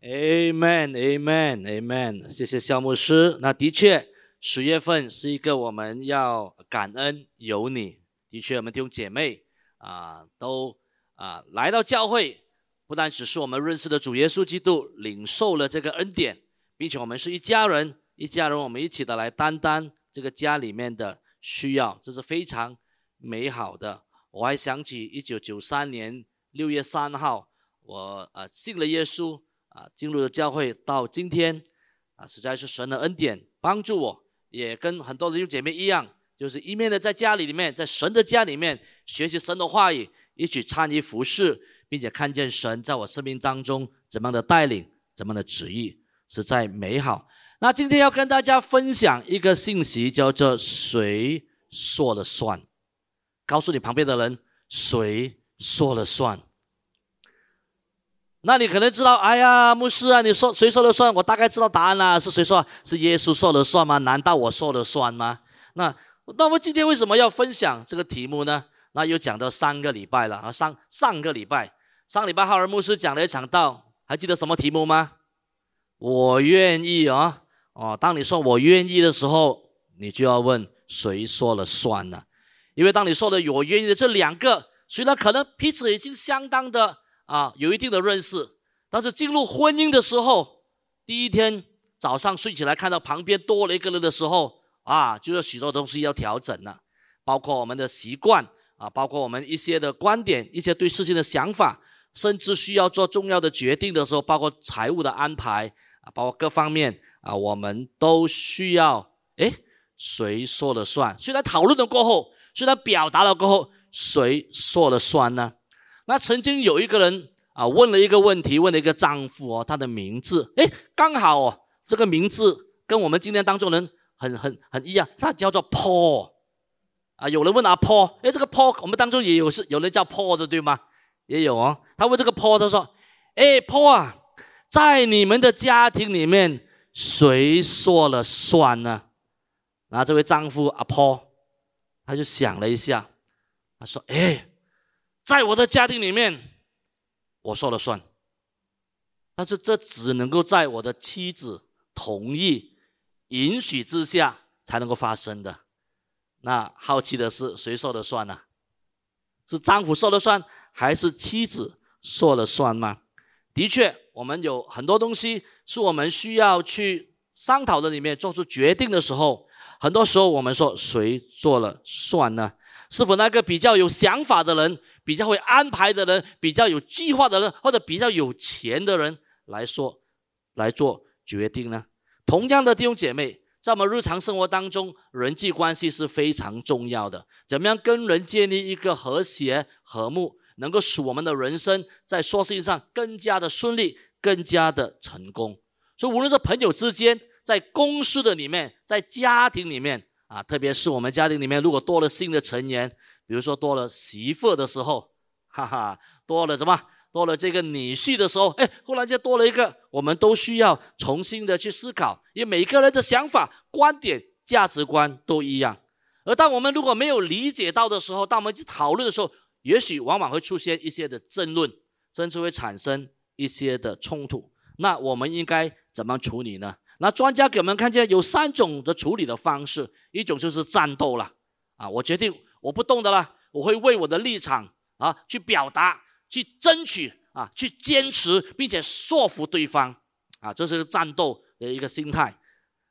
Amen，Amen，Amen。谢谢肖牧师。那的确，十月份是一个我们要感恩有你。的确，我们弟兄姐妹啊，都啊来到教会，不但只是我们认识的主耶稣基督，领受了这个恩典，并且我们是一家人，一家人我们一起的来担当这个家里面的需要，这是非常美好的。我还想起一九九三年六月三号，我呃信了耶稣啊，进入了教会，到今天啊，实在是神的恩典帮助我，也跟很多的弟兄姐妹一样，就是一面的在家里里面，在神的家里面学习神的话语，一起参与服侍，并且看见神在我生命当中怎么样的带领，怎么样的旨意，实在美好。那今天要跟大家分享一个信息，叫做谁说了算。告诉你旁边的人，谁说了算？那你可能知道，哎呀，牧师啊，你说谁说了算？我大概知道答案了，是谁说？是耶稣说了算吗？难道我说了算吗？那那我今天为什么要分享这个题目呢？那又讲到三个礼拜了啊，上上个礼拜，上礼拜浩尔牧师讲了一场道，还记得什么题目吗？我愿意啊，哦，当你说我愿意的时候，你就要问谁说了算呢？因为当你说的“我愿意”的这两个，虽然可能彼此已经相当的啊有一定的认识，但是进入婚姻的时候，第一天早上睡起来看到旁边多了一个人的时候啊，就有许多东西要调整了，包括我们的习惯啊，包括我们一些的观点、一些对事情的想法，甚至需要做重要的决定的时候，包括财务的安排啊，包括各方面啊，我们都需要哎，谁说了算？虽然讨论了过后。虽然表达了过后，谁说了算呢？那曾经有一个人啊，问了一个问题，问了一个丈夫哦，他的名字，哎，刚好哦，这个名字跟我们今天当中人很很很一样，他叫做 Paul 啊。有人问阿 Paul，哎，这个 Paul 我们当中也有是有人叫 Paul 的对吗？也有哦。他问这个 Paul，他说，哎，Paul 啊，在你们的家庭里面，谁说了算呢？那这位丈夫阿 Paul。他就想了一下，他说：“哎，在我的家庭里面，我说了算。但是这只能够在我的妻子同意、允许之下才能够发生的。那好奇的是，谁说了算呢？是丈夫说了算，还是妻子说了算吗？的确，我们有很多东西是我们需要去商讨的，里面做出决定的时候。”很多时候，我们说谁做了算呢？是否那个比较有想法的人、比较会安排的人、比较有计划的人，或者比较有钱的人来说来做决定呢？同样的弟兄姐妹，在我们日常生活当中，人际关系是非常重要的。怎么样跟人建立一个和谐和睦，能够使我们的人生在说事情上更加的顺利、更加的成功？所以，无论是朋友之间，在公司的里面，在家庭里面啊，特别是我们家庭里面，如果多了新的成员，比如说多了媳妇的时候，哈哈，多了什么？多了这个女婿的时候，哎，忽然间多了一个，我们都需要重新的去思考，因为每个人的想法、观点、价值观都一样。而当我们如果没有理解到的时候，当我们去讨论的时候，也许往往会出现一些的争论，甚至会产生一些的冲突。那我们应该怎么处理呢？那专家给我们看见有三种的处理的方式，一种就是战斗了，啊，我决定我不动的了，我会为我的立场啊去表达、去争取啊、去坚持，并且说服对方，啊，这是个战斗的一个心态，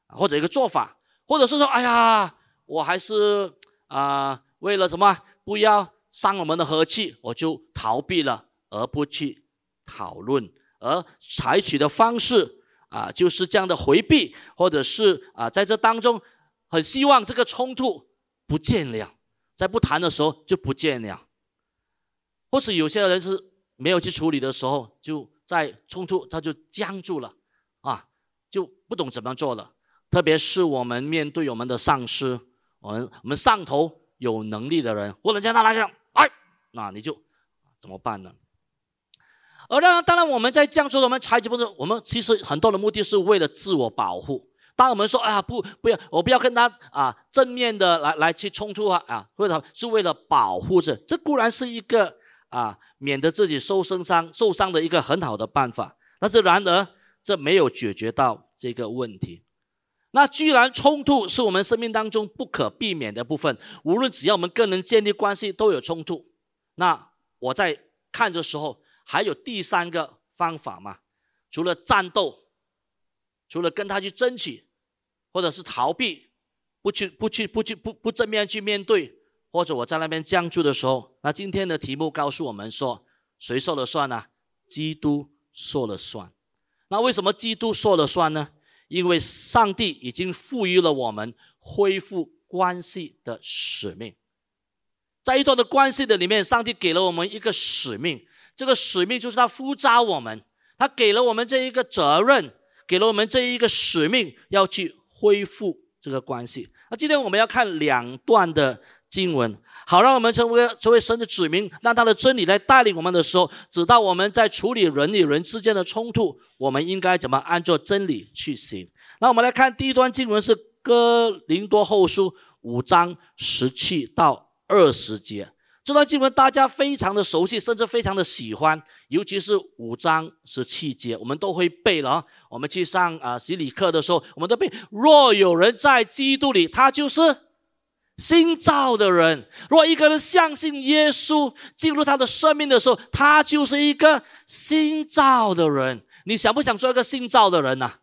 或者一个做法，或者是说，哎呀，我还是啊为了什么不要伤我们的和气，我就逃避了，而不去讨论，而采取的方式。啊，就是这样的回避，或者是啊，在这当中很希望这个冲突不见了，在不谈的时候就不见了，或是有些人是没有去处理的时候，就在冲突他就僵住了，啊，就不懂怎么做了。特别是我们面对我们的上司，我们我们上头有能力的人，忽然间他来讲，哎，那你就怎么办呢？而当，当然，我们在这样做，我们采取步骤，我们其实很多的目的是为了自我保护。当我们说“啊，不，不要，我不要跟他啊正面的来来去冲突啊啊”，或者是为了保护着，这固然是一个啊免得自己受身伤受伤的一个很好的办法。但是然而，这没有解决到这个问题。那既然冲突是我们生命当中不可避免的部分，无论只要我们跟人建立关系都有冲突，那我在看的时候还有第三个方法吗？除了战斗，除了跟他去争取，或者是逃避，不去不去不去不不正面去面对，或者我在那边僵住的时候，那今天的题目告诉我们说，谁说了算呢？基督说了算。那为什么基督说了算呢？因为上帝已经赋予了我们恢复关系的使命，在一段的关系的里面，上帝给了我们一个使命，这个使命就是他呼召我们，他给了我们这一个责任，给了我们这一个使命，要去恢复这个关系。那今天我们要看两段的。经文好，让我们成为成为神的子民，让他的真理来带领我们的时候，直到我们在处理人与人之间的冲突，我们应该怎么按照真理去行？那我们来看第一段经文是哥林多后书五章十七到二十节。这段经文大家非常的熟悉，甚至非常的喜欢，尤其是五章十七节，我们都会背了。我们去上啊洗礼课的时候，我们都背：若有人在基督里，他就是。新造的人，如果一个人相信耶稣进入他的生命的时候，他就是一个新造的人。你想不想做一个新造的人呢？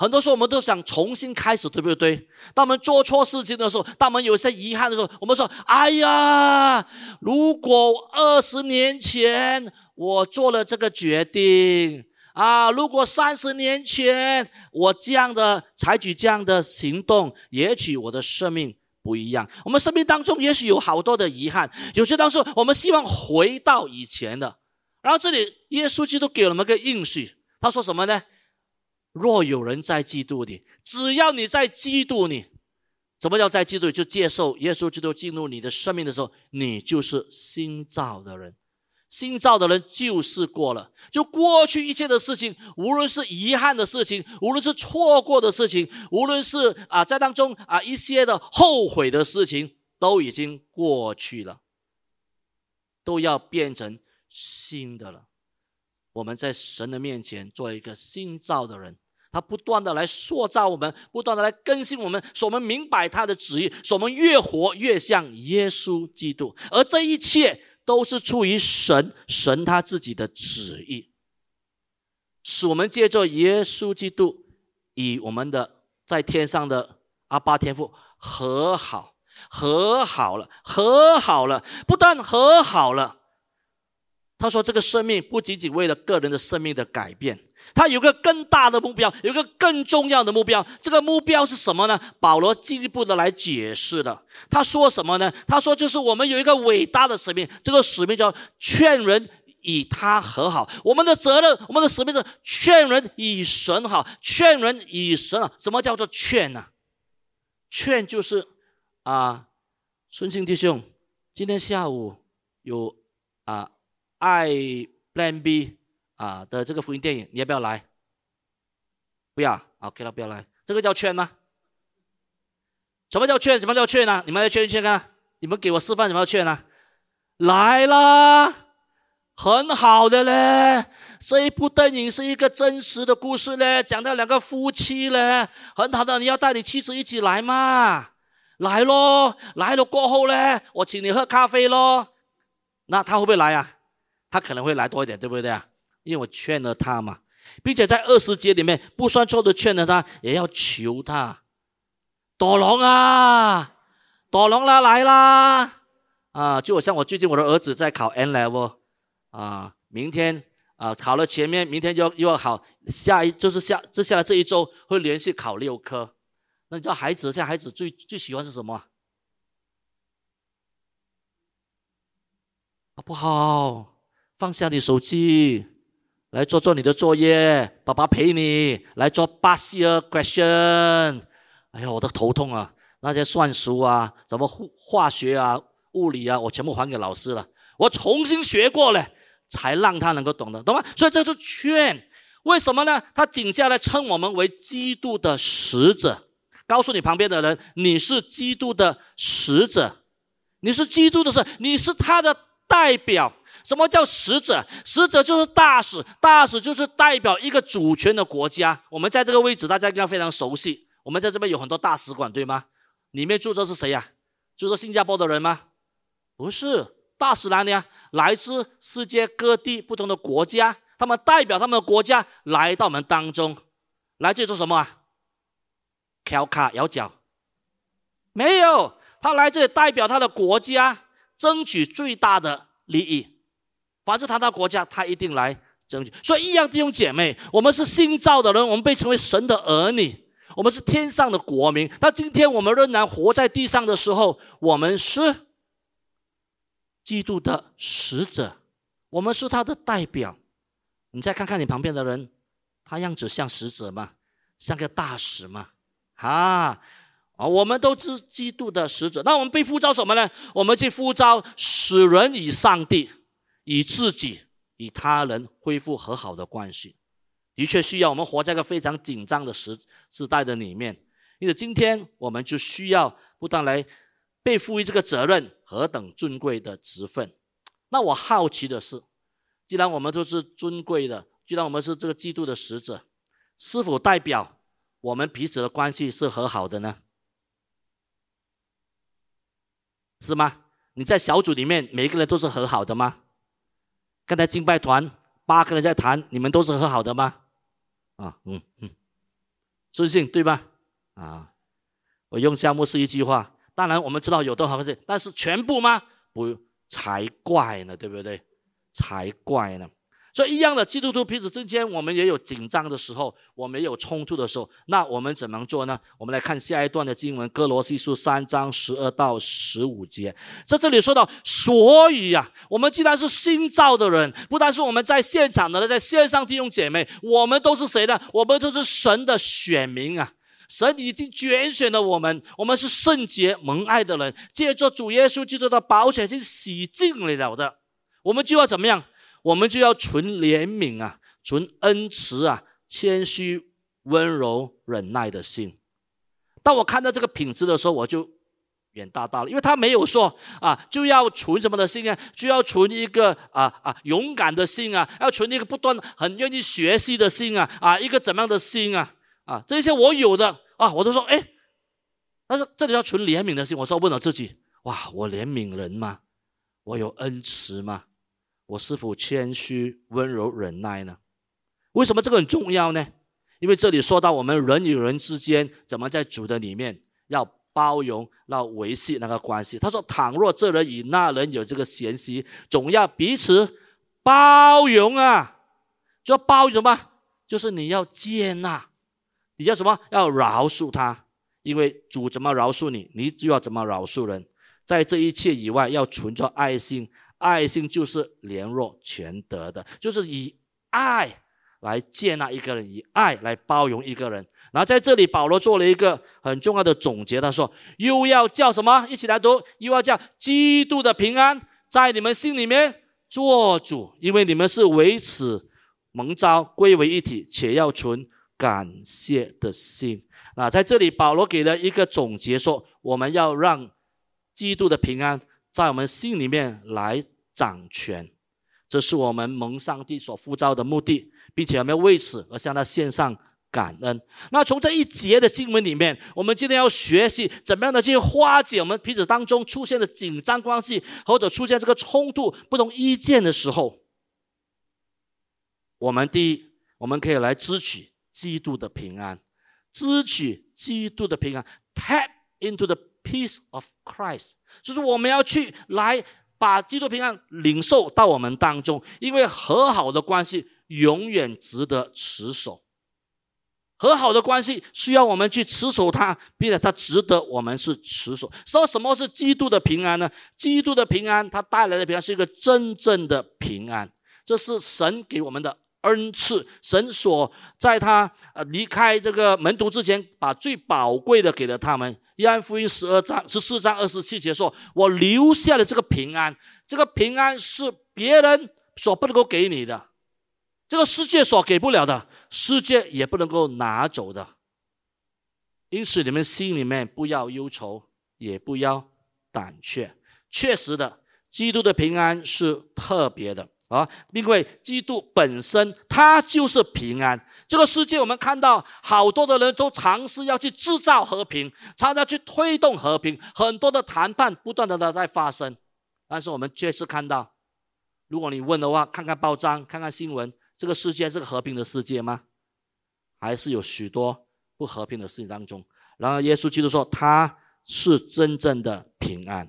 很多时候我们都想重新开始，对不对？当我们做错事情的时候，当我们有些遗憾的时候，我们说：“哎呀，如果二十年前我做了这个决定啊，如果三十年前我这样的采取这样的行动，也许我的生命。”不一样，我们生命当中也许有好多的遗憾，有些当时我们希望回到以前的。然后这里耶稣基督给了我们个应许，他说什么呢？若有人在嫉妒你，只要你在嫉妒你，怎么叫在嫉妒？就接受耶稣基督进入你的生命的时候，你就是新造的人。新造的人就是过了，就过去一切的事情，无论是遗憾的事情，无论是错过的事情，无论是啊在当中啊一些的后悔的事情，都已经过去了，都要变成新的了。我们在神的面前做一个新造的人，他不断的来塑造我们，不断的来更新我们，使我们明白他的旨意，使我们越活越像耶稣基督，而这一切。都是出于神，神他自己的旨意，使我们借着耶稣基督与我们的在天上的阿巴天父和好，和好了，和好了，不但和好了。他说，这个生命不仅仅为了个人的生命的改变。他有个更大的目标，有个更重要的目标。这个目标是什么呢？保罗进一步的来解释了。他说什么呢？他说就是我们有一个伟大的使命，这个使命叫劝人与他和好。我们的责任，我们的使命是劝人与神好，劝人与神好。什么叫做劝呢？劝就是啊，孙庆弟兄，今天下午有啊爱 Plan B。啊的这个福音电影，你要不要来？不要，OK 了，不要来。这个叫劝吗？什么叫劝？什么叫劝呢？你们来劝一劝看，你们给我示范什么叫劝呢？来啦，很好的嘞。这一部电影是一个真实的故事嘞，讲到两个夫妻嘞，很好的。你要带你妻子一起来嘛？来咯，来了过后嘞，我请你喝咖啡咯。那他会不会来啊？他可能会来多一点，对不对啊？因为我劝了他嘛，并且在二十节里面不算错的劝了他，也要求他，躲龙啊，躲龙啦，来啦，啊，就好像我最近我的儿子在考 N level，啊，明天啊考了前面，明天就要又要考下一，就是下接下来这一周会连续考六科，那你知道孩子现在孩子最最喜欢是什么？好不好？放下你手机。来做做你的作业，爸爸陪你来做八 C 二 question。哎呀，我的头痛啊！那些算术啊，什么化化学啊、物理啊，我全部还给老师了。我重新学过了，才让他能够懂得，懂吗？所以这是劝。为什么呢？他紧下来称我们为基督的使者，告诉你旁边的人，你是基督的使者，你是基督的使，你是他的代表。什么叫使者？使者就是大使，大使就是代表一个主权的国家。我们在这个位置，大家应该非常熟悉。我们在这边有很多大使馆，对吗？里面住着是谁呀？住着新加坡的人吗？不是，大使哪里啊？来自世界各地不同的国家，他们代表他们的国家来到我们当中，来这里做什么啊？敲卡摇脚？没有，他来这里代表他的国家，争取最大的利益。凡是他的国家，他一定来争取。所以一样弟兄姐妹，我们是新造的人，我们被称为神的儿女，我们是天上的国民。那今天我们仍然活在地上的时候，我们是基督的使者，我们是他的代表。你再看看你旁边的人，他样子像使者吗？像个大使吗？啊！啊，我们都是基督的使者，那我们被呼召什么呢？我们去呼召使人与上帝、与自己、与他人恢复和好的关系。的确需要我们活在一个非常紧张的时时代的里面，因为今天我们就需要不断来被赋予这个责任，何等尊贵的职分。那我好奇的是，既然我们都是尊贵的，既然我们是这个基督的使者，是否代表我们彼此的关系是和好的呢？是吗？你在小组里面，每一个人都是和好的吗？刚才敬拜团八个人在谈，你们都是和好的吗？啊，嗯嗯，尊信对吧？啊，我用项目是一句话，当然我们知道有多少个是，但是全部吗？不，才怪呢，对不对？才怪呢。所以一样的，基督徒彼此之间，我们也有紧张的时候，我们也有冲突的时候，那我们怎么做呢？我们来看下一段的经文，《哥罗西书》三章十二到十五节，在这里说到，所以呀，我们既然是新造的人，不但是我们在现场的，在线上弟兄姐妹，我们都是谁呢？我们都是神的选民啊！神已经拣选了我们，我们是圣洁蒙爱的人，借着主耶稣基督的宝血，已经洗净了的，我们就要怎么样？我们就要存怜悯啊，存恩慈啊，谦虚、温柔、忍耐的心。当我看到这个品质的时候，我就远大大了，因为他没有说啊，就要存什么的心啊，就要存一个啊啊勇敢的心啊，要存一个不断很愿意学习的心啊啊，一个怎么样的心啊啊，这些我有的啊，我都说哎，但是这里要存怜悯的心，我说问了自己，哇，我怜悯人吗？我有恩慈吗？我是否谦虚、温柔、忍耐呢？为什么这个很重要呢？因为这里说到我们人与人之间怎么在主的里面要包容、要维系那个关系。他说：“倘若这人与那人有这个嫌隙，总要彼此包容啊！就要包容什么？就是你要接纳，你要什么？要饶恕他。因为主怎么饶恕你，你就要怎么饶恕人。在这一切以外，要存着爱心。”爱心就是联络全德的，就是以爱来接纳一个人，以爱来包容一个人。然后在这里，保罗做了一个很重要的总结，他说：“又要叫什么？一起来读，又要叫基督的平安在你们心里面做主，因为你们是为此蒙召归为一体，且要存感谢的心。”那，在这里，保罗给了一个总结，说我们要让基督的平安。在我们心里面来掌权，这是我们蒙上帝所呼召的目的，并且我们要为此而向他献上感恩。那从这一节的经文里面，我们今天要学习怎么样的去化解我们彼此当中出现的紧张关系，或者出现这个冲突、不同意见的时候，我们第一，我们可以来支取基督的平安，支取基督的平安，tap into the。Peace of Christ，就是我们要去来把基督平安领受到我们当中，因为和好的关系永远值得持守。和好的关系需要我们去持守它，并且它值得我们是持守。说什么是基督的平安呢？基督的平安，它带来的平安是一个真正的平安，这是神给我们的恩赐。神所在他呃离开这个门徒之前，把最宝贵的给了他们。约翰福音十二章十四章二十七节说：“我留下的这个平安，这个平安是别人所不能够给你的，这个世界所给不了的，世界也不能够拿走的。因此，你们心里面不要忧愁，也不要胆怯。确实的，基督的平安是特别的啊，因为基督本身他就是平安。这个世界我们看到好多的人都尝试要去制造和平，常常去推动和平，很多的谈判不断的在发生，但是我们确实看到，如果你问的话，看看报章，看看新闻，这个世界是个和平的世界吗？还是有许多不和平的事情当中？然后耶稣基督说他是真正的平安，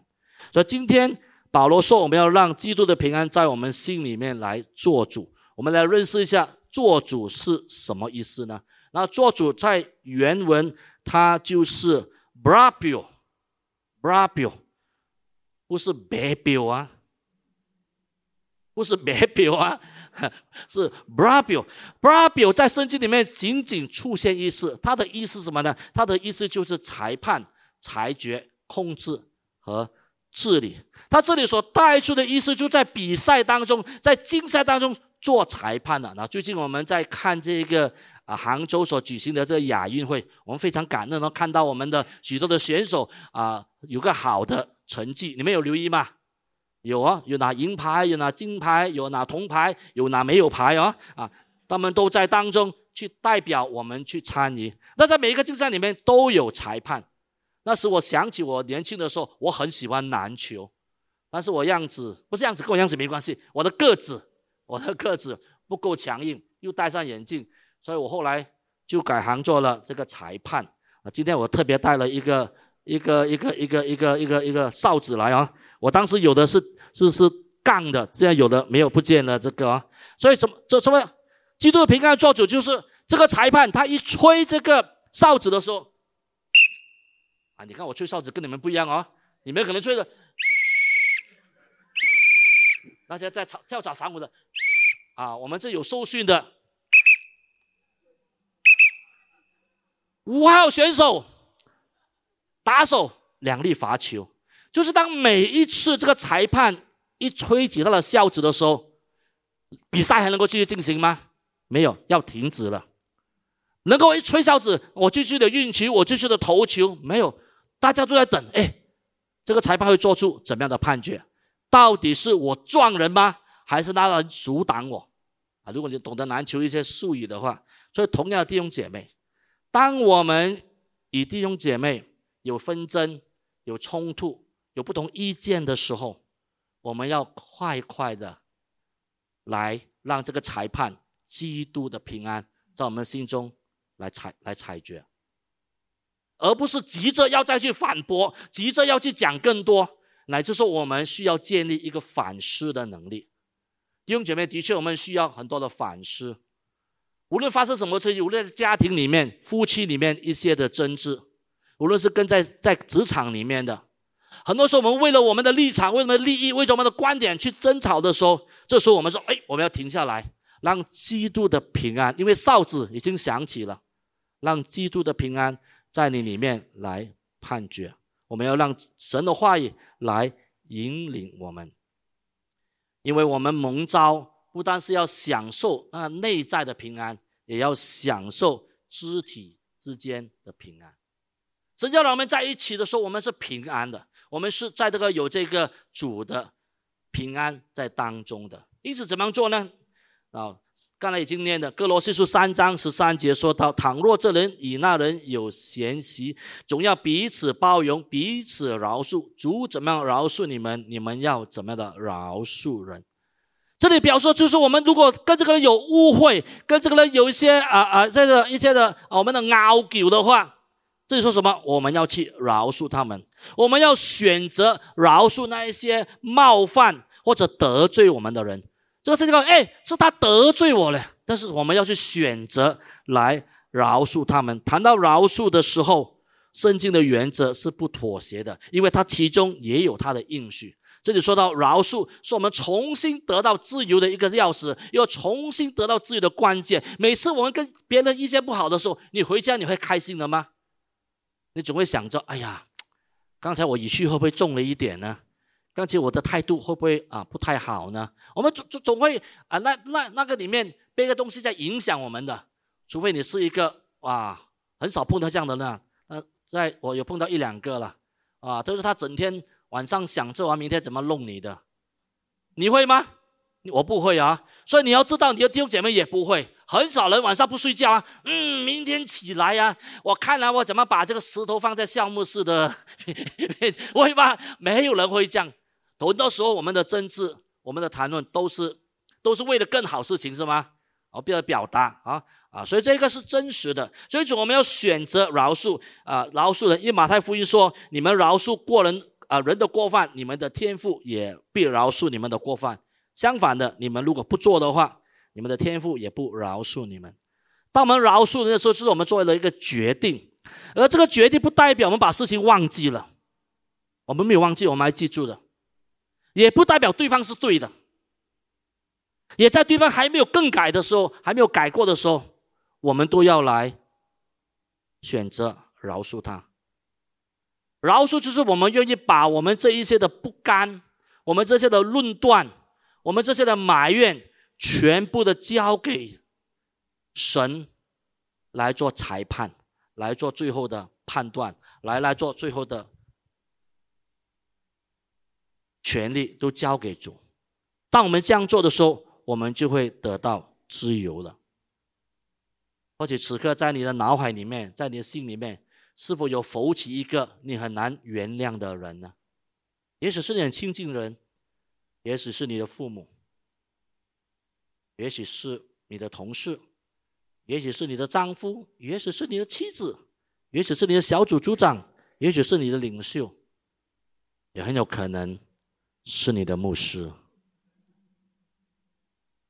所以今天。保罗说：“我们要让基督的平安在我们心里面来做主。我们来认识一下做主是什么意思呢？那做主在原文它就是 brabio，brabio，不是 babio 啊，不是 babio 啊，是 brabio，brabio 在圣经里面仅仅出现一次，它的意思是什么呢？它的意思就是裁判、裁决、控制和。”治理，他这里所带出的意思，就在比赛当中，在竞赛当中做裁判的。那最近我们在看这个啊，杭州所举行的这个亚运会，我们非常感恩，能看到我们的许多的选手啊，有个好的成绩。你们有留意吗？有啊，有拿银牌，有拿金牌，有拿铜牌，有拿没有牌啊啊，他们都在当中去代表我们去参与。那在每一个竞赛里面都有裁判。那时我想起我年轻的时候，我很喜欢篮球，但是我样子不是样子，跟我样子没关系。我的个子，我的个子不够强硬，又戴上眼镜，所以我后来就改行做了这个裁判。啊，今天我特别带了一个一个一个一个一个一个一个哨子来啊。我当时有的是是是杠的，现在有的没有不见了这个。所以怎么这什么基督的平安做主，就是这个裁判他一吹这个哨子的时候。你看我吹哨子跟你们不一样哦，你们可能吹的，那些在跳跳蚤场舞的，啊，我们这有受训的，五号选手打手两粒罚球，就是当每一次这个裁判一吹起他的哨子的时候，比赛还能够继续进行吗？没有，要停止了。能够一吹哨子，我继续的运球，我继续的投球，没有。大家都在等，哎，这个裁判会做出怎么样的判决？到底是我撞人吗？还是那人阻挡我？啊，如果你懂得篮球一些术语的话，所以同样的弟兄姐妹，当我们与弟兄姐妹有纷争、有冲突、有不同意见的时候，我们要快快的来让这个裁判基督的平安在我们心中来裁来裁决。而不是急着要再去反驳，急着要去讲更多，乃至说我们需要建立一个反思的能力。弟兄姐妹，的确我们需要很多的反思。无论发生什么事情，无论是家庭里面、夫妻里面一些的争执，无论是跟在在职场里面的，很多时候我们为了我们的立场、为了利益、为了我们的观点去争吵的时候，这时候我们说：“哎，我们要停下来，让基督的平安，因为哨子已经响起了，让基督的平安。”在你里面来判决，我们要让神的话语来引领我们，因为我们蒙召不单是要享受那内在的平安，也要享受肢体之间的平安。神叫我们在一起的时候，我们是平安的，我们是在这个有这个主的平安在当中的。因此，怎么样做呢？啊？刚才已经念的《哥罗西书》三章十三节说到：“倘若这人与那人有嫌隙，总要彼此包容，彼此饶恕。主怎么样饶恕你们，你们要怎么样的饶恕人。”这里表示就是，我们如果跟这个人有误会，跟这个人有一些啊啊这个一些的我们的拗撬的话，这里说什么？我们要去饶恕他们，我们要选择饶恕那一些冒犯或者得罪我们的人。这个事情，哎，是他得罪我了，但是我们要去选择来饶恕他们。谈到饶恕的时候，圣经的原则是不妥协的，因为它其中也有它的应许。这里说到饶恕，是我们重新得到自由的一个钥匙，又重新得到自由的关键。每次我们跟别人意见不好的时候，你回家你会开心的吗？你总会想着，哎呀，刚才我语气会不会重了一点呢？刚才我的态度会不会啊不太好呢？我们总总总会啊，那那那个里面别个东西在影响我们的，除非你是一个哇，很少碰到这样的呢。呃，在我有碰到一两个了，啊，都是他整天晚上想着完明天怎么弄你的，你会吗？我不会啊。所以你要知道，你的弟兄姐妹也不会。很少人晚上不睡觉啊。嗯，明天起来呀，我看来我怎么把这个石头放在项目室的，会吗？没有人会这样。很多时候我们的争执、我们的谈论都是都是为了更好事情，是吗？哦，不要表达啊啊。所以这个是真实的。所以主我们要选择饶恕啊，饶恕人。因为马太福音说：“你们饶恕过人啊人的过犯，你们的天赋也必饶恕你们的过犯。”相反的，你们如果不做的话，你们的天赋也不饶恕你们。当我们饶恕人的时候，是我们做了一个决定，而这个决定不代表我们把事情忘记了，我们没有忘记，我们还记住的，也不代表对方是对的，也在对方还没有更改的时候，还没有改过的时候，我们都要来选择饶恕他。饶恕就是我们愿意把我们这一些的不甘，我们这些的论断。我们这些的埋怨，全部的交给神来做裁判，来做最后的判断，来来做最后的权利都交给主。当我们这样做的时候，我们就会得到自由了。或许此刻在你的脑海里面，在你的心里面，是否有浮起一个你很难原谅的人呢？也许是你很亲近的人。也许是你的父母，也许是你的同事，也许是你的丈夫，也许是你的妻子，也许是你的小组组长，也许是你的领袖，也很有可能是你的牧师。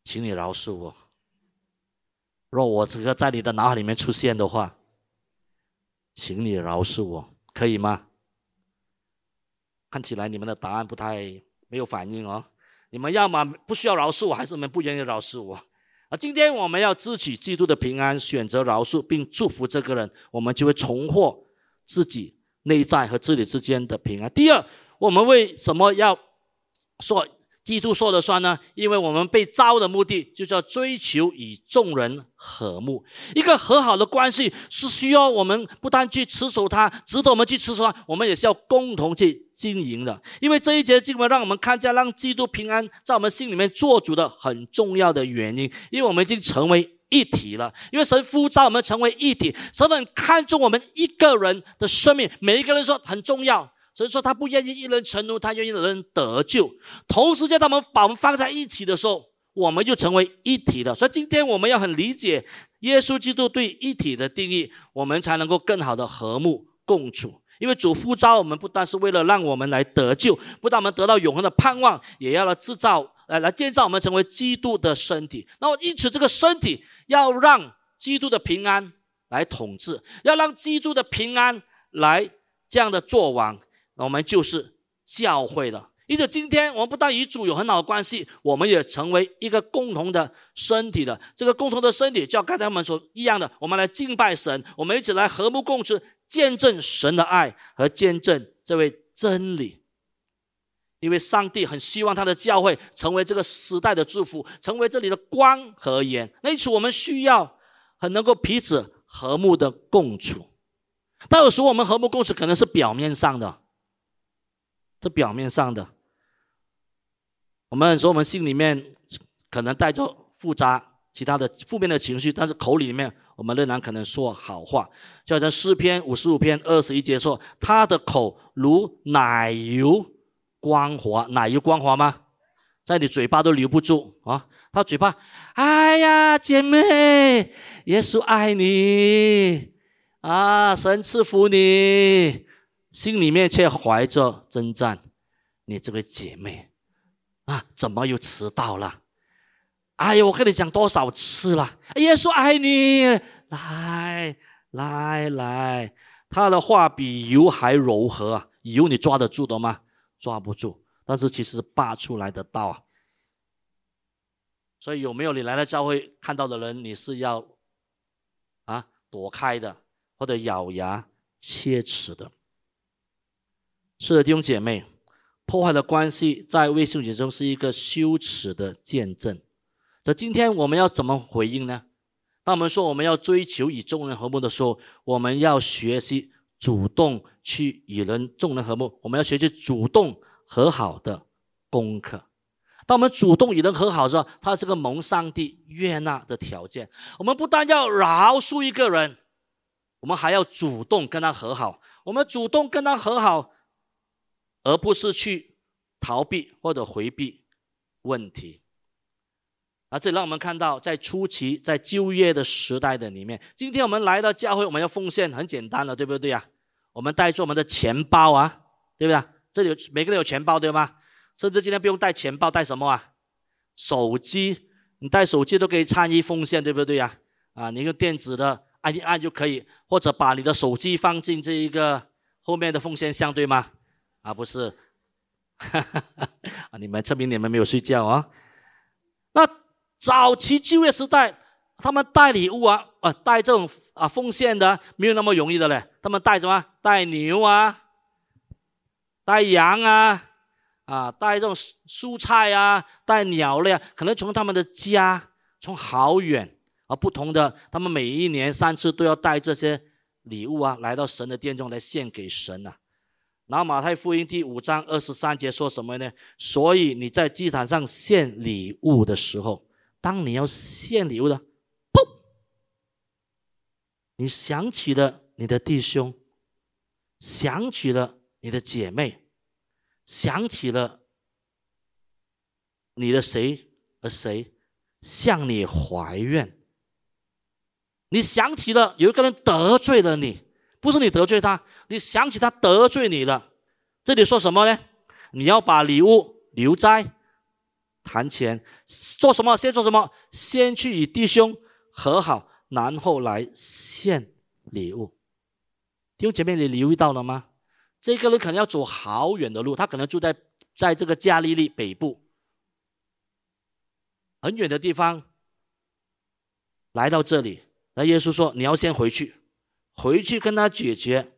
请你饶恕我，若我这个在你的脑海里面出现的话，请你饶恕我，可以吗？看起来你们的答案不太。没有反应哦，你们要么不需要饶恕我，还是你们不愿意饶恕我？啊，今天我们要支取基督的平安，选择饶恕并祝福这个人，我们就会重获自己内在和自己之间的平安。第二，我们为什么要说？基督说了算呢？因为我们被招的目的就是要追求与众人和睦。一个和好的关系是需要我们不但去持守它，值得我们去持守它，我们也是要共同去经营的。因为这一节经文让我们看见，让基督平安在我们心里面做主的很重要的原因。因为我们已经成为一体了。因为神呼召我们成为一体，神很看重我们一个人的生命，每一个人说很重要。所以说，他不愿意一人成怒，他愿意的人得救。同时，在他们把我们放在一起的时候，我们就成为一体的。所以，今天我们要很理解耶稣基督对一体的定义，我们才能够更好的和睦共处。因为主呼召我们，不单是为了让我们来得救，不但我们得到永恒的盼望，也要来制造、来来建造我们成为基督的身体。那么，因此这个身体要让基督的平安来统治，要让基督的平安来这样的做王。我们就是教会了，因此今天我们不但与主有很好的关系，我们也成为一个共同的身体的。这个共同的身体，就像刚才我们所一样的，我们来敬拜神，我们一起来和睦共处，见证神的爱和见证这位真理。因为上帝很希望他的教会成为这个时代的祝福，成为这里的光和盐。因此，我们需要很能够彼此和睦的共处。但有时候我们和睦共处可能是表面上的。这表面上的，我们说我们心里面可能带着复杂其他的负面的情绪，但是口里面我们仍然可能说好话。就像诗篇五十五篇二十一节说：“他的口如奶油光滑，奶油光滑吗？在你嘴巴都留不住啊！他嘴巴，哎呀，姐妹，耶稣爱你啊，神赐福你。”心里面却怀着征战，你这位姐妹啊，怎么又迟到了？哎呀，我跟你讲多少次了？耶稣爱你，来来来，他的话比油还柔和，油你抓得住的吗？抓不住，但是其实拔出来的刀啊。所以有没有你来到教会看到的人，你是要啊躲开的，或者咬牙切齿的？是的，弟兄姐妹，破坏的关系在卫圣节中是一个羞耻的见证。那今天我们要怎么回应呢？当我们说我们要追求与众人和睦的时候，我们要学习主动去与人众人和睦，我们要学习主动和好的功课。当我们主动与人和好的时候，它是个蒙上帝悦纳的条件。我们不但要饶恕一个人，我们还要主动跟他和好。我们主动跟他和好，而不是去逃避或者回避问题。啊，这让我们看到，在初期，在就业的时代的里面，今天我们来到教会，我们要奉献，很简单了，对不对呀？我们带着我们的钱包啊，对不对？这里有每个人有钱包，对吗？甚至今天不用带钱包，带什么啊？手机，你带手机都可以参与奉献，对不对呀？啊，你用电子的按一按就可以，或者把你的手机放进这一个后面的奉献箱，对吗？啊，不是，啊，你们证明你们没有睡觉啊？那早期就业时代，他们带礼物啊，啊，带这种啊奉献的没有那么容易的嘞。他们带什么？带牛啊，带羊啊。啊，带这种蔬菜啊，带鸟类啊，可能从他们的家，从好远而不同的，他们每一年三次都要带这些礼物啊，来到神的殿中来献给神呐。然后马太福音第五章二十三节说什么呢？所以你在祭坛上献礼物的时候，当你要献礼物的，砰，你想起了你的弟兄，想起了你的姐妹。想起了你的谁和谁向你怀怨，你想起了有一个人得罪了你，不是你得罪他，你想起他得罪你了。这里说什么呢？你要把礼物留在坛前，做什么？先做什么？先去与弟兄和好，然后来献礼物。弟兄姐妹，你留意到了吗？这个人可能要走好远的路，他可能住在在这个加利利北部很远的地方，来到这里。那耶稣说：“你要先回去，回去跟他解决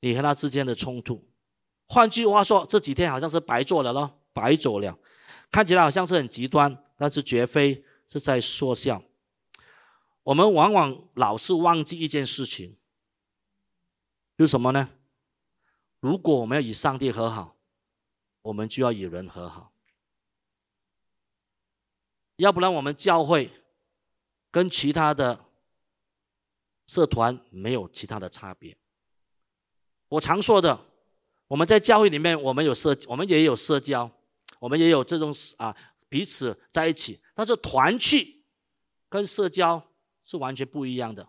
你和他之间的冲突。换句话说，这几天好像是白做了咯，白走了。看起来好像是很极端，但是绝非是在说笑。我们往往老是忘记一件事情，就是什么呢？”如果我们要与上帝和好，我们就要与人和好，要不然我们教会跟其他的社团没有其他的差别。我常说的，我们在教会里面，我们有社，我们也有社交，我们也有这种啊彼此在一起，但是团契跟社交是完全不一样的。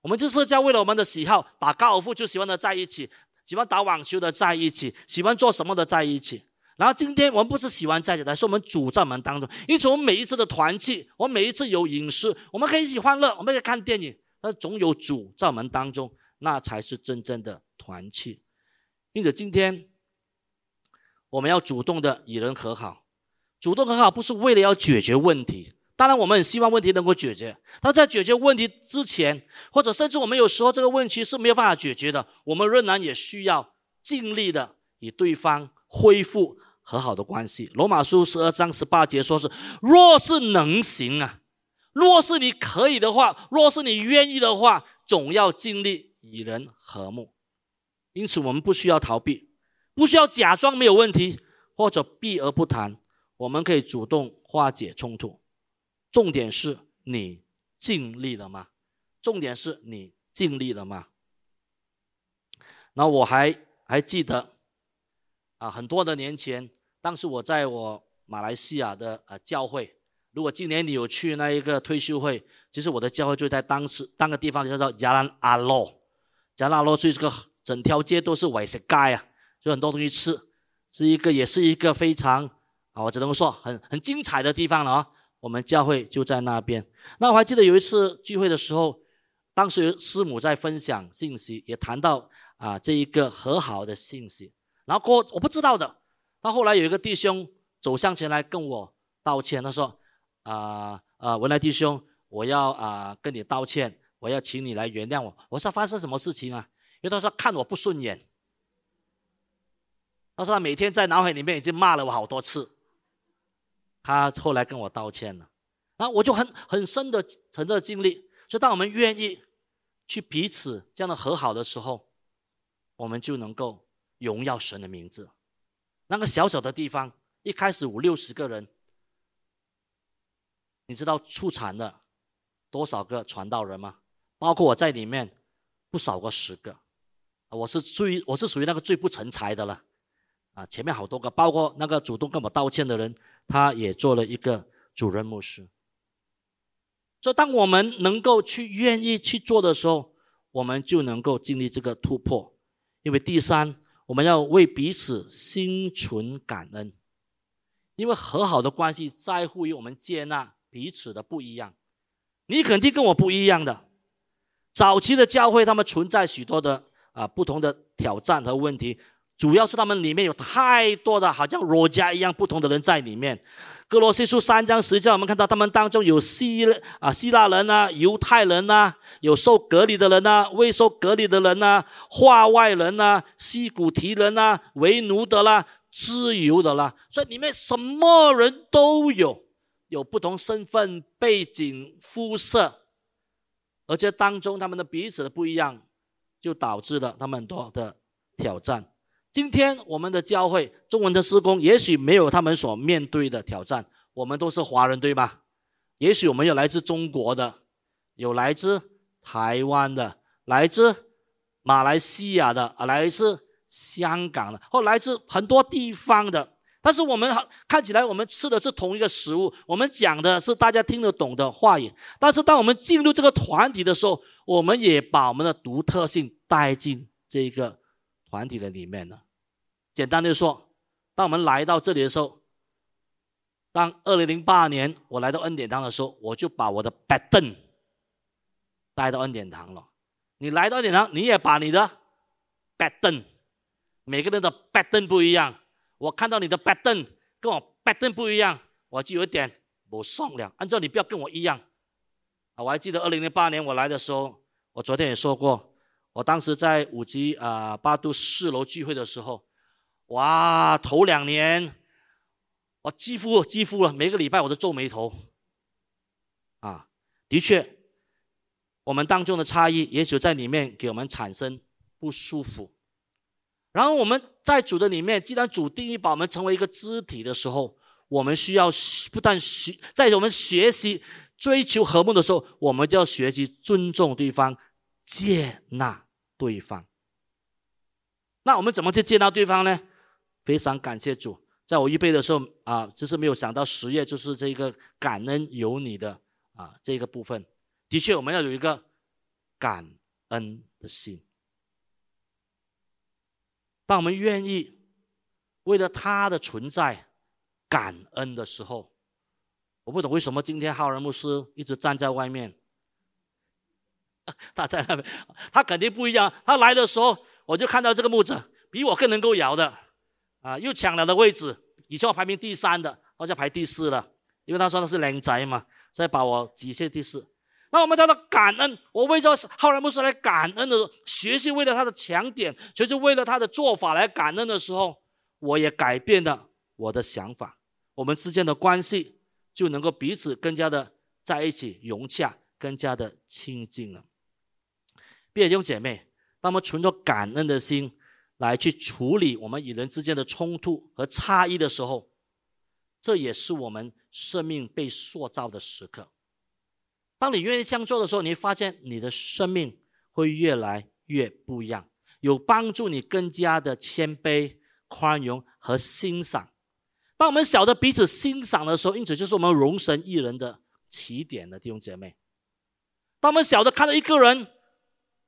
我们这社交为了我们的喜好，打高尔夫就喜欢的在一起。喜欢打网球的在一起，喜欢做什么的在一起。然后今天我们不是喜欢在一起，而是我们主在门当中。因此我们每一次的团契，我们每一次有饮食，我们可以一起欢乐，我们可以看电影，但总有主在门当中，那才是真正的团契。因此今天我们要主动的与人和好，主动和好不是为了要解决问题。当然，我们很希望问题能够解决。但在解决问题之前，或者甚至我们有时候这个问题是没有办法解决的，我们仍然也需要尽力的与对方恢复和好的关系。罗马书十二章十八节说是：若是能行啊，若是你可以的话，若是你愿意的话，总要尽力与人和睦。因此，我们不需要逃避，不需要假装没有问题，或者避而不谈。我们可以主动化解冲突。重点是你尽力了吗？重点是你尽力了吗？那我还还记得啊，很多的年前，当时我在我马来西亚的呃教会。如果今年你有去那一个退休会，其实我的教会就在当时当个地方叫做加兰阿洛，加兰阿洛是这个整条街都是外食街啊，就很多东西吃，是一个也是一个非常啊，我只能说很很精彩的地方了啊。我们教会就在那边。那我还记得有一次聚会的时候，当时师母在分享信息，也谈到啊这一个和好的信息。然后过我不知道的，到后来有一个弟兄走向前来跟我道歉，他说：“啊啊文莱弟兄，我要啊跟你道歉，我要请你来原谅我。”我说：“发生什么事情啊？”因为他说看我不顺眼，他说他每天在脑海里面已经骂了我好多次。他后来跟我道歉了，然后我就很很深的沉的经历。所以，当我们愿意去彼此这样的和好的时候，我们就能够荣耀神的名字。那个小小的地方，一开始五六十个人，你知道出产的多少个传道人吗？包括我在里面，不少过十个。我是最，我是属于那个最不成才的了。啊，前面好多个，包括那个主动跟我道歉的人，他也做了一个主任牧师。所以，当我们能够去愿意去做的时候，我们就能够经历这个突破。因为第三，我们要为彼此心存感恩，因为和好的关系在乎于我们接纳彼此的不一样。你肯定跟我不一样的。早期的教会，他们存在许多的啊不同的挑战和问题。主要是他们里面有太多的好像罗家一样不同的人在里面。哥罗西书三章十节，我们看到他们当中有希啊希腊人呐、犹太人呐、有受隔离的人呐、未受隔离的人呐、化外人呐、西古提人呐、为奴的啦、自由的啦，所以里面什么人都有，有不同身份背景、肤色，而且当中他们的彼此的不一样，就导致了他们很多的挑战。今天我们的教会中文的施工，也许没有他们所面对的挑战。我们都是华人，对吧？也许我们有来自中国的，有来自台湾的，来自马来西亚的，啊，来自香港的，或来自很多地方的。但是我们看起来，我们吃的是同一个食物，我们讲的是大家听得懂的话语。但是当我们进入这个团体的时候，我们也把我们的独特性带进这一个。团体的里面呢，简单的说，当我们来到这里的时候，当二零零八年我来到恩典堂的时候，我就把我的板凳带到恩典堂了。你来到恩典堂，你也把你的板凳，每个人的板凳不一样。我看到你的板凳跟我板凳不一样，我就有一点不爽了。按照你不要跟我一样啊！我还记得二零零八年我来的时候，我昨天也说过。我当时在五级啊八度四楼聚会的时候，哇，头两年我几乎几乎了，每个礼拜我都皱眉头。啊，的确，我们当中的差异，也许在里面给我们产生不舒服。然后我们在主的里面，既然主定义把我们成为一个肢体的时候，我们需要不但学，在我们学习追求和睦的时候，我们就要学习尊重对方，接纳。对方，那我们怎么去接纳对方呢？非常感谢主，在我预备的时候啊，就是没有想到十月就是这个感恩有你的啊这个部分。的确，我们要有一个感恩的心。当我们愿意为了他的存在感恩的时候，我不懂为什么今天浩然牧师一直站在外面。他在那边，他肯定不一样。他来的时候，我就看到这个木子比我更能够摇的，啊，又抢了的位置。以前我排名第三的，我就排第四了，因为他说他是靓仔嘛，所以把我挤下第四。那我们叫做感恩，我为着浩然牧师来感恩的，学习为了他的强点，学习为了他的做法来感恩的时候，我也改变了我的想法，我们之间的关系就能够彼此更加的在一起融洽，更加的亲近了。弟兄姐妹，当我们存着感恩的心来去处理我们与人之间的冲突和差异的时候，这也是我们生命被塑造的时刻。当你愿意这样做的时候，你会发现你的生命会越来越不一样，有帮助你更加的谦卑、宽容和欣赏。当我们晓得彼此欣赏的时候，因此就是我们容神一人的起点的弟兄姐妹。当我们晓得看到一个人。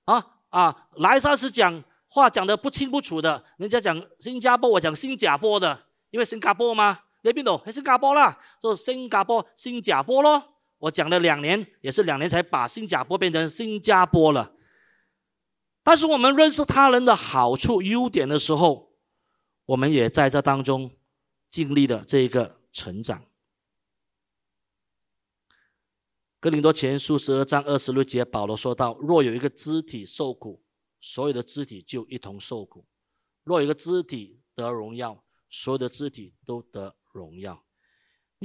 啊啊！来沙是讲话讲的不清不楚的，人家讲新加坡，我讲新加坡的，因为新加坡嘛，那边懂，新加坡啦，说新加坡新加坡咯。我讲了两年，也是两年才把新加坡变成新加坡了。但是我们认识他人的好处、优点的时候，我们也在这当中经历了这一个成长。哥林多前书十二章二十六节，保罗说到：若有一个肢体受苦，所有的肢体就一同受苦；若有一个肢体得荣耀，所有的肢体都得荣耀。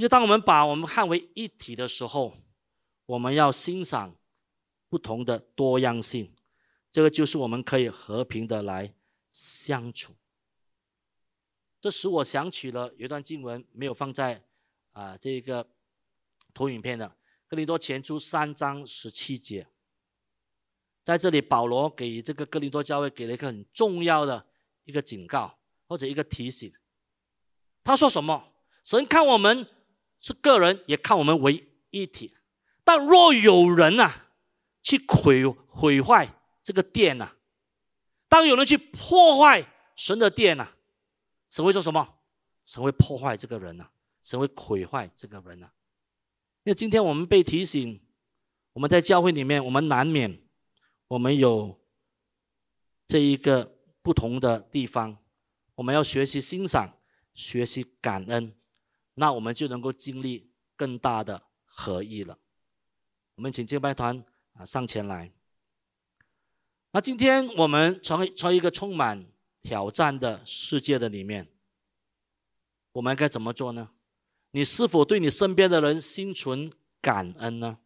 就当我们把我们看为一体的时候，我们要欣赏不同的多样性，这个就是我们可以和平的来相处。这使我想起了有一段经文没有放在啊这个投影片的，《哥林多前书》三章十七节。在这里，保罗给这个哥林多教会给了一个很重要的一个警告或者一个提醒。他说什么？神看我们是个人，也看我们为一体。但若有人呐去毁毁坏这个殿呐，当有人去破坏神的殿呐，神会做什么？神会破坏这个人呐，神会毁坏这个人呐。因为今天我们被提醒，我们在教会里面，我们难免。我们有这一个不同的地方，我们要学习欣赏，学习感恩，那我们就能够经历更大的合一了。我们请敬拜团啊上前来。那今天我们从从一个充满挑战的世界的里面，我们该怎么做呢？你是否对你身边的人心存感恩呢？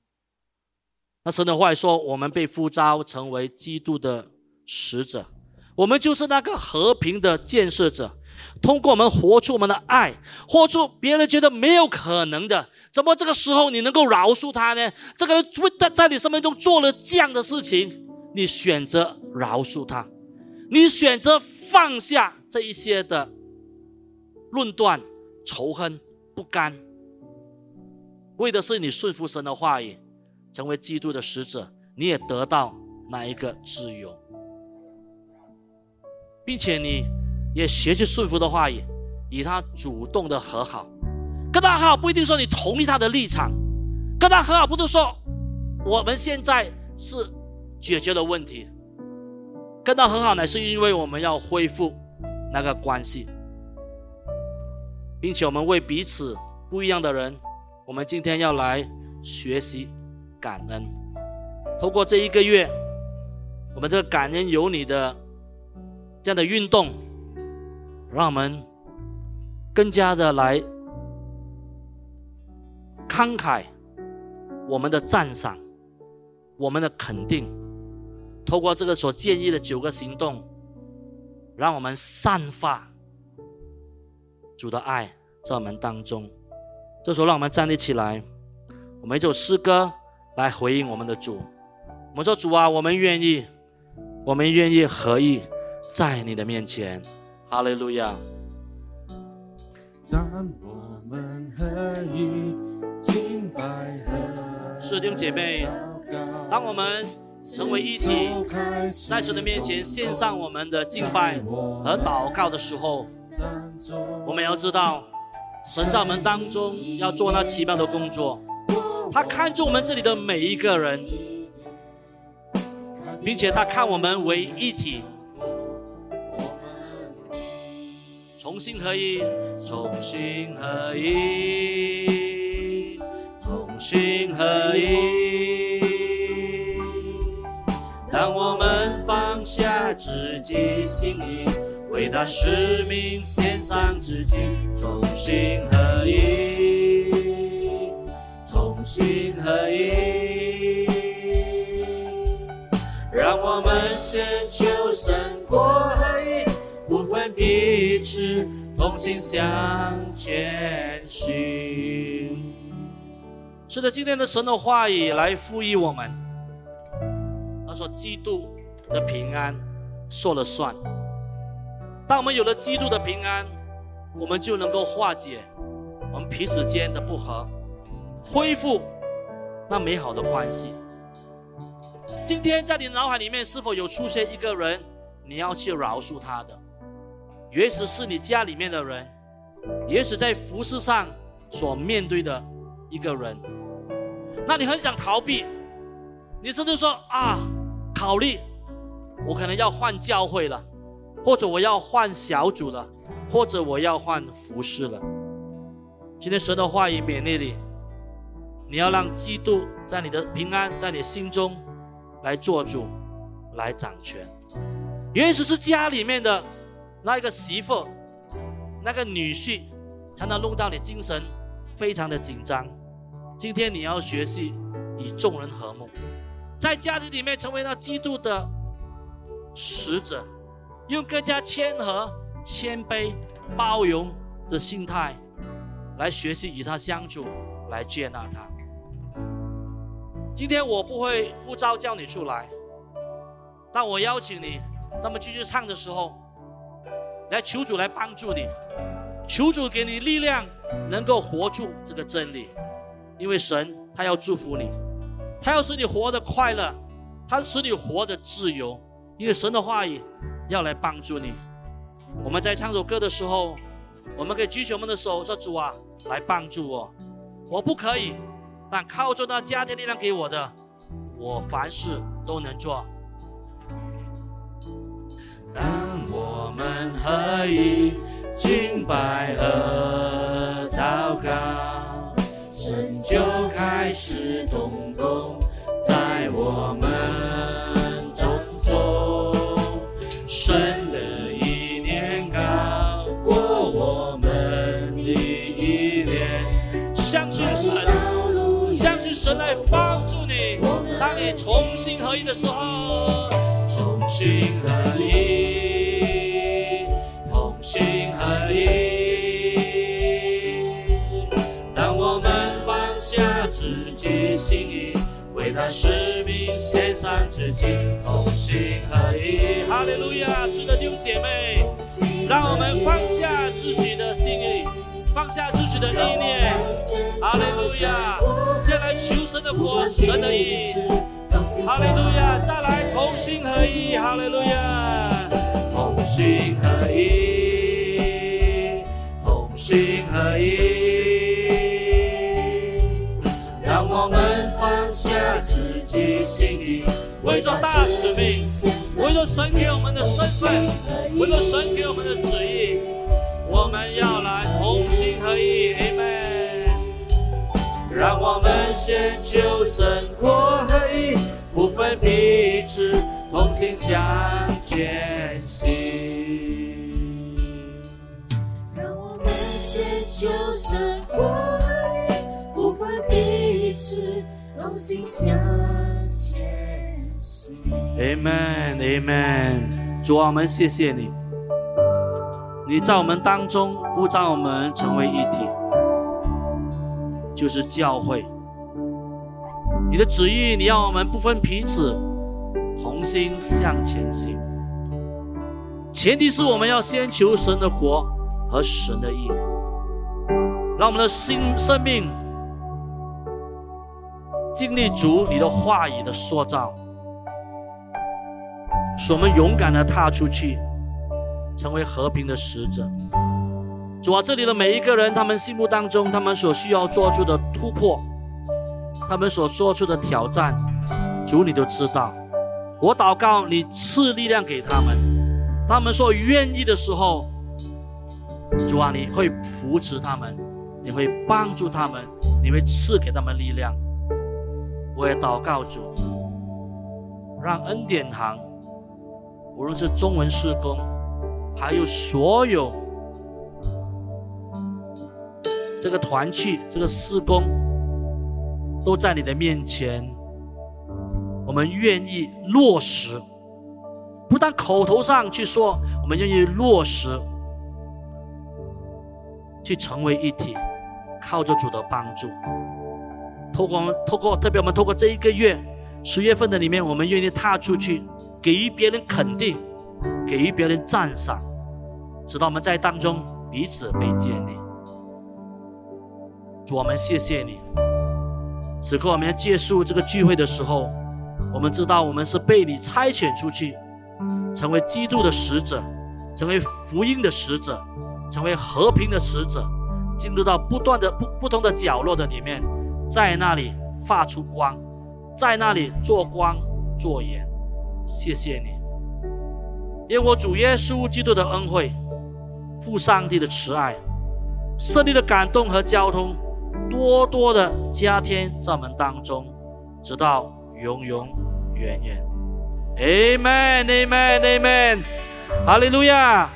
那神的话说：“我们被呼召成为基督的使者，我们就是那个和平的建设者。通过我们活出我们的爱，活出别人觉得没有可能的。怎么这个时候你能够饶恕他呢？这个人在在你生命中做了这样的事情，你选择饶恕他，你选择放下这一些的论断、仇恨、不甘，为的是你顺服神的话语。”成为基督的使者，你也得到那一个自由，并且你也学习顺服的话语，与他主动的和好，跟他和好不一定说你同意他的立场，跟他和好不是说我们现在是解决了问题，跟他和好乃是因为我们要恢复那个关系，并且我们为彼此不一样的人，我们今天要来学习。感恩，透过这一个月，我们这个感恩有你的这样的运动，让我们更加的来慷慨我们的赞赏，我们的肯定。透过这个所建议的九个行动，让我们散发主的爱在我们当中。这时候，让我们站立起来，我们一首诗歌。来回应我们的主，我们说主啊，我们愿意，我们愿意合意在你的面前，哈利路亚。弟兄姐妹，当我们成为一体，在神的面前献上我们的敬拜和祷告的时候，我们要知道，神在我们当中要做那奇妙的工作。他看重我们这里的每一个人，并且他看我们为一体，重新合一，重新合一，同心合一。当我们放下自己心意，为他使命献上自己，重新合一。心合一，让我们先求生活合一，不分彼此，同心向前行。是的，今天的神的话语来赋予我们。他说：“基督的平安说了算。当我们有了基督的平安，我们就能够化解我们彼此间的不和。”恢复那美好的关系。今天在你脑海里面是否有出现一个人，你要去饶恕他的？也许是你家里面的人，也许在服饰上所面对的一个人。那你很想逃避，你甚至说啊，考虑我可能要换教会了，或者我要换小组了，或者我要换服饰了。今天神的话语勉励你。你要让基督在你的平安，在你心中来做主，来掌权。也许是家里面的那一个媳妇，那个女婿，常常弄到你精神非常的紧张。今天你要学习与众人和睦，在家庭里面成为那基督的使者，用更加谦和、谦卑、包容的心态，来学习与他相处，来接纳他。今天我不会呼召叫你出来，但我邀请你，那么继续唱的时候，来求主来帮助你，求主给你力量，能够活出这个真理，因为神他要祝福你，他要使你活得快乐，他使你活得自由，因为神的话语要来帮助你。我们在唱首歌的时候，我们可以举起我们的手说：“主啊，来帮助我，我不可以。”但靠着那加添力量给我的，我凡事都能做。我们合一敬拜和祷告，神就开始动工在我们中中，神的意念高过我们的意念，相信神。相信神来帮助你。当你重新合一的时候，重新合一，为他使命献上自己，同心合一。哈利路亚！是的，弟兄姐妹，让我们放下自己的心意。放下自己的意念，哈利路亚！先来求神的国，神的意，哈利路亚！再来同心合一，哈利路亚！同心合一，同心合一，自己心意，为着大使命，为着神给我们的身份，为了神给我们的旨意。我们要来同心合一，Amen。让我们先求生活合一，不分彼此，同心向前行。让我们先求生活，同心向前行。Amen，Amen。主啊，我们谢谢你。你在我们当中呼召我们成为一体，就是教会。你的旨意，你要我们不分彼此，同心向前行。前提是我们要先求神的国和神的义，让我们的心生命经历主你的话语的塑造，使我们勇敢的踏出去。成为和平的使者。主啊，这里的每一个人，他们心目当中，他们所需要做出的突破，他们所做出的挑战，主你都知道。我祷告，你赐力量给他们。他们说愿意的时候，主啊，你会扶持他们，你会帮助他们，你会赐给他们力量。我也祷告主，让恩典堂，无论是中文施工。还有所有这个团契、这个施工，都在你的面前。我们愿意落实，不但口头上去说，我们愿意落实，去成为一体，靠着主的帮助。透过我们，透过特别我们透过这一个月十月份的里面，我们愿意踏出去，给予别人肯定，给予别人赞赏。直到我们在当中彼此被建立，主，我们谢谢你。此刻我们要结束这个聚会的时候，我们知道我们是被你差遣出去，成为基督的使者，成为福音的使者，成为和平的使者，进入到不断的不不同的角落的里面，在那里发出光，在那里做光做盐。谢谢你，因我主耶稣基督的恩惠。父上帝的慈爱，胜利的感动和交通，多多的加添在我们当中，直到永永远远。Amen，Amen，Amen，哈利路亚。